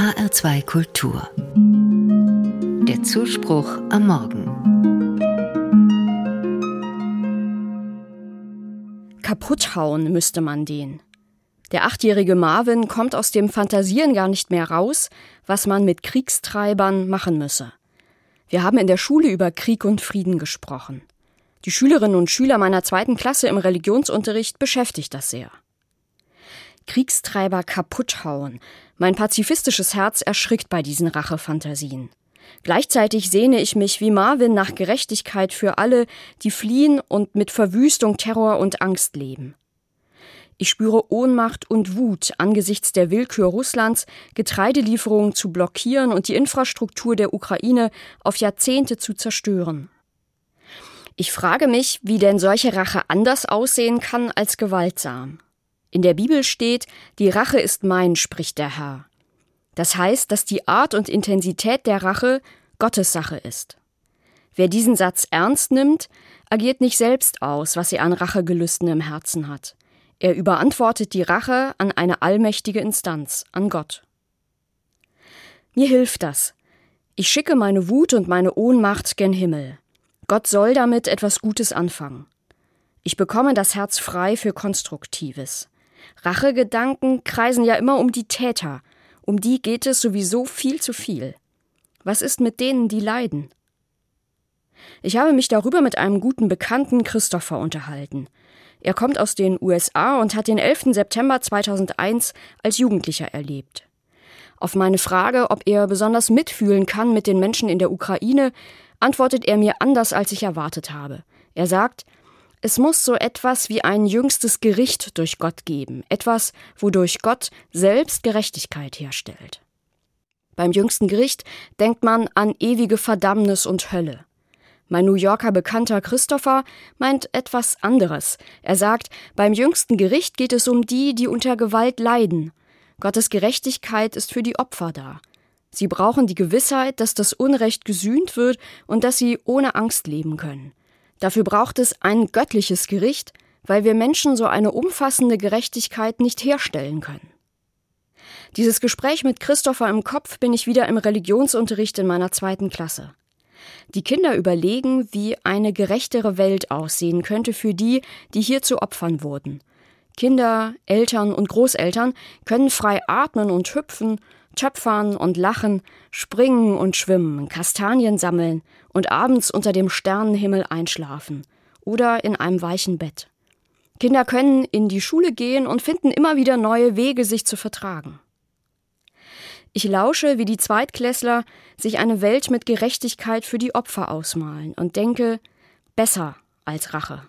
HR2 Kultur. Der Zuspruch am Morgen. Kaputthauen müsste man den. Der achtjährige Marvin kommt aus dem Fantasieren gar nicht mehr raus, was man mit Kriegstreibern machen müsse. Wir haben in der Schule über Krieg und Frieden gesprochen. Die Schülerinnen und Schüler meiner zweiten Klasse im Religionsunterricht beschäftigt das sehr. Kriegstreiber kaputthauen. Mein pazifistisches Herz erschrickt bei diesen Rachefantasien. Gleichzeitig sehne ich mich wie Marvin nach Gerechtigkeit für alle, die fliehen und mit Verwüstung, Terror und Angst leben. Ich spüre Ohnmacht und Wut angesichts der Willkür Russlands, Getreidelieferungen zu blockieren und die Infrastruktur der Ukraine auf Jahrzehnte zu zerstören. Ich frage mich, wie denn solche Rache anders aussehen kann als gewaltsam. In der Bibel steht, die Rache ist mein, spricht der Herr. Das heißt, dass die Art und Intensität der Rache Gottes Sache ist. Wer diesen Satz ernst nimmt, agiert nicht selbst aus, was er an Rachegelüsten im Herzen hat. Er überantwortet die Rache an eine allmächtige Instanz, an Gott. Mir hilft das. Ich schicke meine Wut und meine Ohnmacht gen Himmel. Gott soll damit etwas Gutes anfangen. Ich bekomme das Herz frei für Konstruktives. Rachegedanken kreisen ja immer um die Täter. Um die geht es sowieso viel zu viel. Was ist mit denen, die leiden? Ich habe mich darüber mit einem guten Bekannten Christopher unterhalten. Er kommt aus den USA und hat den 11. September 2001 als Jugendlicher erlebt. Auf meine Frage, ob er besonders mitfühlen kann mit den Menschen in der Ukraine, antwortet er mir anders, als ich erwartet habe. Er sagt, es muss so etwas wie ein jüngstes Gericht durch Gott geben, etwas, wodurch Gott selbst Gerechtigkeit herstellt. Beim jüngsten Gericht denkt man an ewige Verdammnis und Hölle. Mein New Yorker Bekannter Christopher meint etwas anderes. Er sagt, beim jüngsten Gericht geht es um die, die unter Gewalt leiden. Gottes Gerechtigkeit ist für die Opfer da. Sie brauchen die Gewissheit, dass das Unrecht gesühnt wird und dass sie ohne Angst leben können. Dafür braucht es ein göttliches Gericht, weil wir Menschen so eine umfassende Gerechtigkeit nicht herstellen können. Dieses Gespräch mit Christopher im Kopf bin ich wieder im Religionsunterricht in meiner zweiten Klasse. Die Kinder überlegen, wie eine gerechtere Welt aussehen könnte für die, die hier zu Opfern wurden. Kinder, Eltern und Großeltern können frei atmen und hüpfen, töpfern und lachen, springen und schwimmen, Kastanien sammeln und abends unter dem Sternenhimmel einschlafen oder in einem weichen Bett. Kinder können in die Schule gehen und finden immer wieder neue Wege, sich zu vertragen. Ich lausche, wie die Zweitklässler sich eine Welt mit Gerechtigkeit für die Opfer ausmalen und denke, besser als Rache.